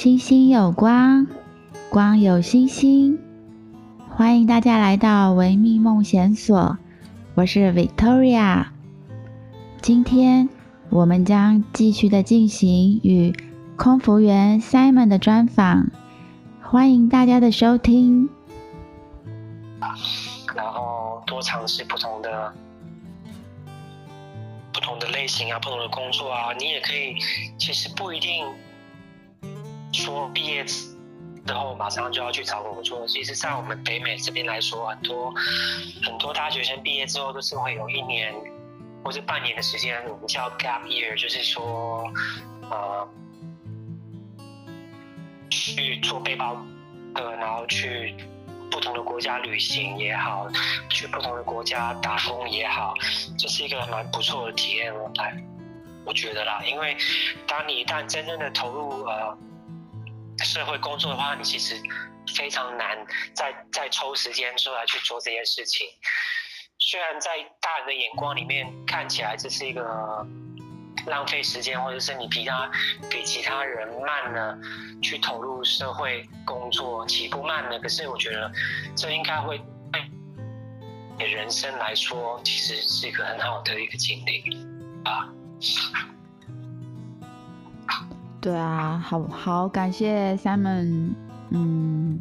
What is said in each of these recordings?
星星有光，光有星星。欢迎大家来到维密梦想所，我是 Victoria。今天我们将继续的进行与空服员 Simon 的专访，欢迎大家的收听。然后多尝试不同的。不同的类型啊，不同的工作啊，你也可以。其实不一定说毕业之后马上就要去找工作。其实，在我们北美这边来说，很多很多大学生毕业之后都是会有一年或者半年的时间，我们叫 gap year，就是说，呃，去做背包客，然后去。不同的国家旅行也好，去不同的国家打工也好，这是一个蛮不错的体验哦。来，我觉得啦，因为当你一旦真正的投入呃社会工作的话，你其实非常难再再抽时间出来去做这件事情。虽然在大人的眼光里面看起来这是一个。浪费时间，或者是你比他比其他人慢呢，去投入社会工作起步慢呢？可是我觉得这应该会对人生来说，其实是一个很好的一个经历啊。对啊，好好感谢 Simon，嗯，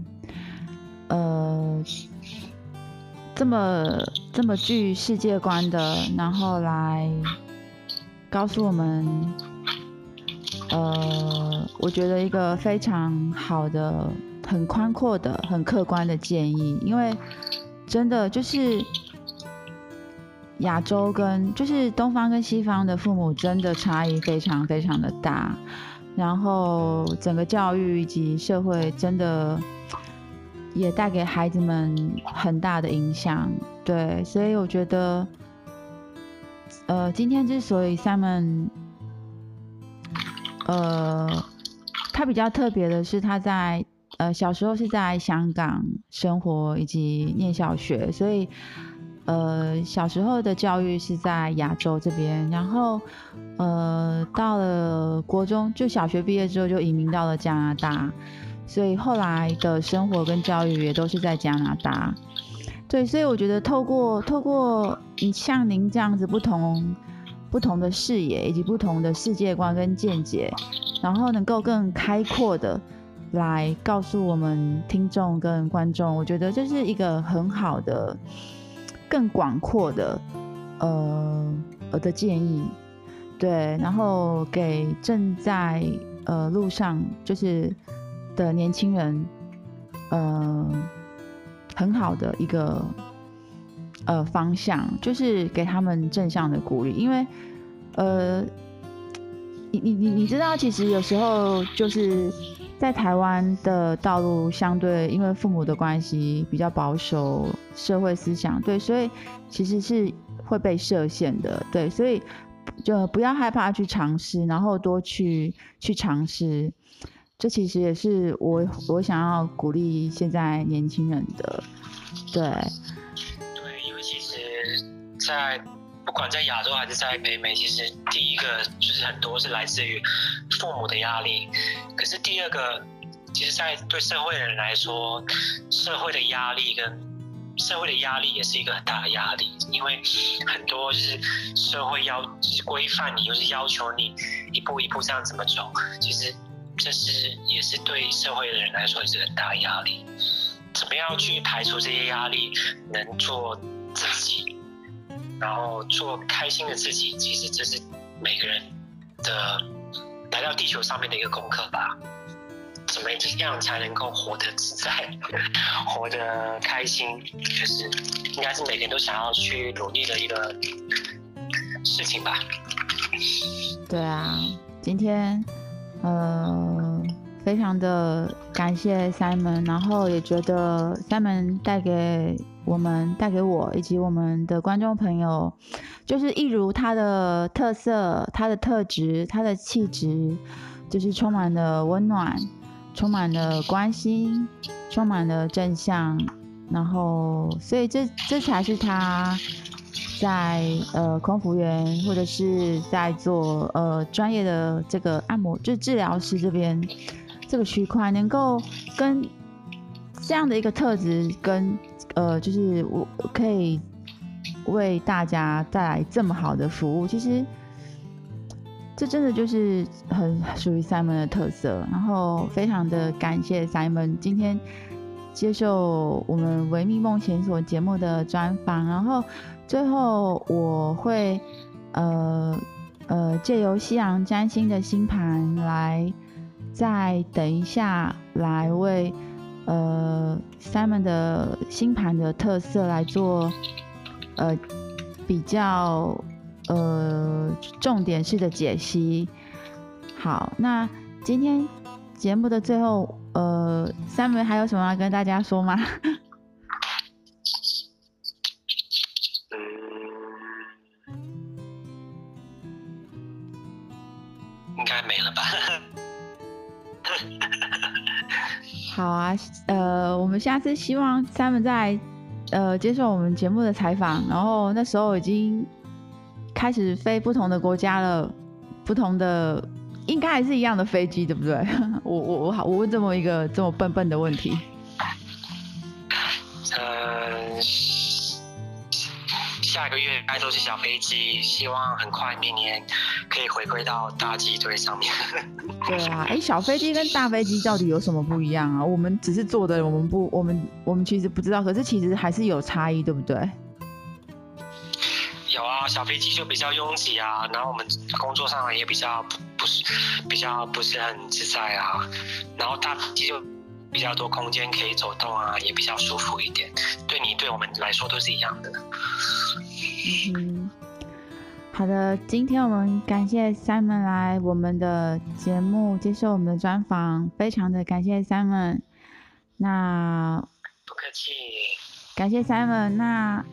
呃，这么这么具世界观的，然后来。告诉我们，呃，我觉得一个非常好的、很宽阔的、很客观的建议，因为真的就是亚洲跟就是东方跟西方的父母真的差异非常非常的大，然后整个教育以及社会真的也带给孩子们很大的影响，对，所以我觉得。呃，今天之所以 Simon，呃，他比较特别的是他在呃小时候是在香港生活以及念小学，所以呃小时候的教育是在亚洲这边，然后呃到了国中就小学毕业之后就移民到了加拿大，所以后来的生活跟教育也都是在加拿大。对，所以我觉得透过透过你像您这样子不同不同的视野以及不同的世界观跟见解，然后能够更开阔的来告诉我们听众跟观众，我觉得这是一个很好的、更广阔的呃我的建议。对，然后给正在呃路上就是的年轻人，呃。很好的一个呃方向，就是给他们正向的鼓励，因为呃，你你你你知道，其实有时候就是在台湾的道路相对，因为父母的关系比较保守，社会思想对，所以其实是会被设限的，对，所以就不要害怕去尝试，然后多去去尝试。这其实也是我我想要鼓励现在年轻人的，对，对，因为其实，在不管在亚洲还是在北美，其实第一个就是很多是来自于父母的压力，可是第二个，其实，在对社会的人来说，社会的压力跟社会的压力也是一个很大的压力，因为很多就是社会要就是规范你，又是要求你一步一步这样怎么走，其实。这是也是对社会的人来说也是很大的压力，怎么样去排除这些压力，能做自己，然后做开心的自己，其实这是每个人的来到地球上面的一个功课吧。怎么样才能够活得自在，活得开心，就是应该是每个人都想要去努力的一个事情吧。对啊，今天。呃，非常的感谢 Simon，然后也觉得 Simon 带给我们、带给我以及我们的观众朋友，就是一如他的特色、他的特质、他的气质，就是充满了温暖、充满了关心、充满了正向，然后，所以这这才是他。在呃空服员或者是在做呃专业的这个按摩，就治疗师这边这个区块能够跟这样的一个特质，跟呃，就是我可以为大家带来这么好的服务，其实这真的就是很属于 Simon 的特色。然后非常的感谢 Simon 今天接受我们维密梦闲所节目的专访，然后最后我会呃。呃，借由西洋占星的星盘来，再等一下来为呃 Simon 的星盘的特色来做呃比较呃重点式的解析。好，那今天节目的最后，呃，Simon 还有什么要跟大家说吗？呃，我们下次希望他们在呃接受我们节目的采访，然后那时候已经开始飞不同的国家了，不同的应该还是一样的飞机，对不对？我我我好，我问这么一个这么笨笨的问题。呃，下个月应该都是小飞机，希望很快明年可以回归到大机队上面。对啊，哎，小飞机跟大飞机到底有什么不一样啊？我们只是坐的，我们不，我们我们其实不知道，可是其实还是有差异，对不对？有啊，小飞机就比较拥挤啊，然后我们工作上也比较不不是比较不是很自在啊，然后大飞机就比较多空间可以走动啊，也比较舒服一点，对你对我们来说都是一样的。嗯。好的，今天我们感谢 Simon 来我们的节目接受我们的专访，非常的感谢 Simon。那不客气，感谢 Simon。那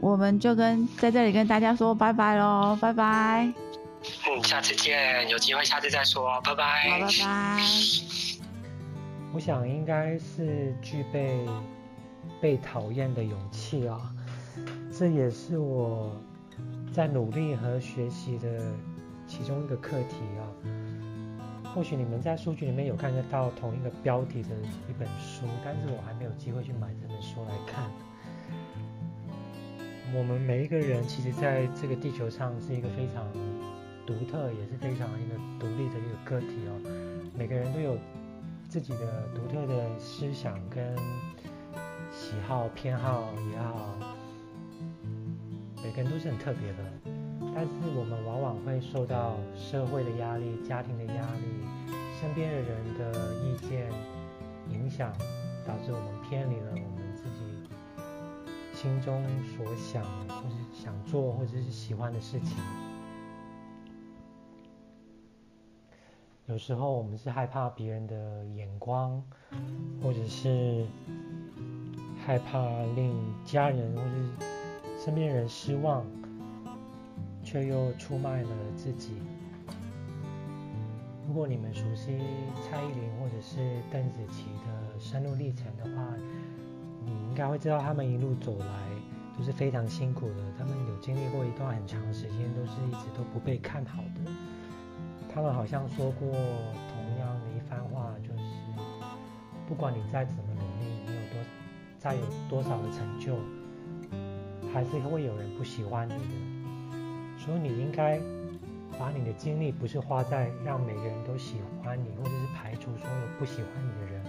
我们就跟在这里跟大家说拜拜喽，拜拜。嗯，下次见，有机会下次再说，拜拜。好，拜拜。我想应该是具备被讨厌的勇气啊，这也是我。在努力和学习的其中一个课题啊，或许你们在书局里面有看得到同一个标题的一本书，但是我还没有机会去买这本书来看。我们每一个人其实在这个地球上是一个非常独特，也是非常一个独立的一个个体哦。每个人都有自己的独特的思想跟喜好、偏好也好。每个人都是很特别的，但是我们往往会受到社会的压力、家庭的压力、身边的人的意见影响，导致我们偏离了我们自己心中所想或是想做或者是喜欢的事情。有时候我们是害怕别人的眼光，或者是害怕令家人或是。身边人失望，却又出卖了自己。如果你们熟悉蔡依林或者是邓紫棋的心路历程的话，你应该会知道他们一路走来都是非常辛苦的。他们有经历过一段很长时间都是一直都不被看好的。他们好像说过同样的一番话，就是不管你再怎么努力，你有多再有多少的成就。还是会有人不喜欢你的，所以你应该把你的精力不是花在让每个人都喜欢你，或者是排除所有不喜欢你的人，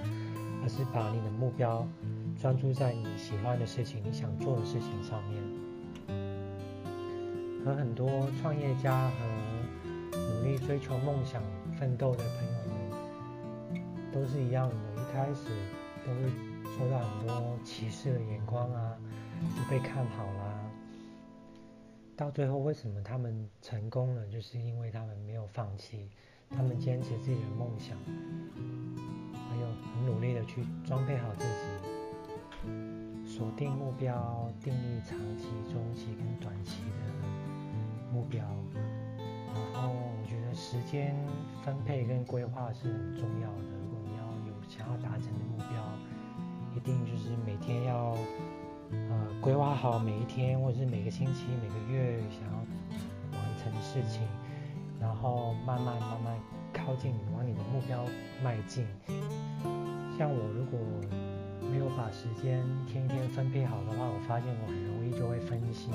而是把你的目标专注在你喜欢的事情、你想做的事情上面。和很多创业家和努力追求梦想、奋斗的朋友们都是一样的，一开始都会受到很多歧视的眼光啊。不被看好啦，到最后为什么他们成功了？就是因为他们没有放弃，他们坚持自己的梦想，还有很努力的去装备好自己，锁定目标，定义长期、中期跟短期的目标。然后我觉得时间分配跟规划是很重要的。如果你要有想要达成的定就是每天要。呃，规划好每一天，或者是每个星期、每个月想要完成的事情，然后慢慢慢慢靠近你，往你的目标迈进。像我如果没有把时间一天一天分配好的话，我发现我很容易就会分心，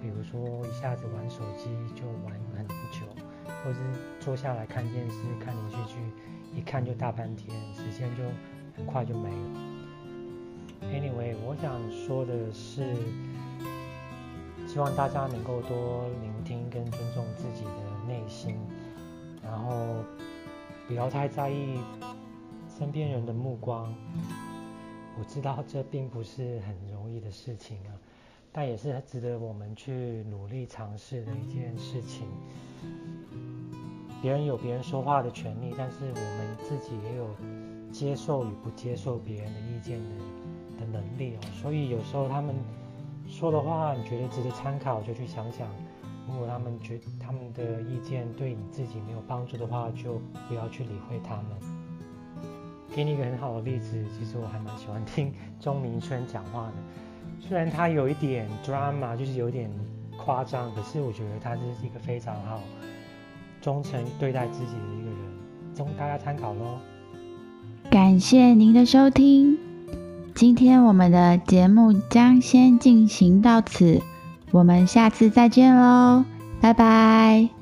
比如说一下子玩手机就玩很久，或者是坐下来看电视、看连续剧，一看就大半天，时间就很快就没了。Anyway，我想说的是，希望大家能够多聆听跟尊重自己的内心，然后不要太在意身边人的目光。我知道这并不是很容易的事情啊，但也是值得我们去努力尝试的一件事情。别人有别人说话的权利，但是我们自己也有接受与不接受别人的意见的的能力哦。所以有时候他们说的话，你觉得值得参考，就去想想。如果他们觉他们的意见对你自己没有帮助的话，就不要去理会他们。给你一个很好的例子，其实我还蛮喜欢听钟明轩讲话的。虽然他有一点 drama，就是有点夸张，可是我觉得他是一个非常好、忠诚对待自己的一个人，供大家参考喽。感谢您的收听，今天我们的节目将先进行到此，我们下次再见喽，拜拜。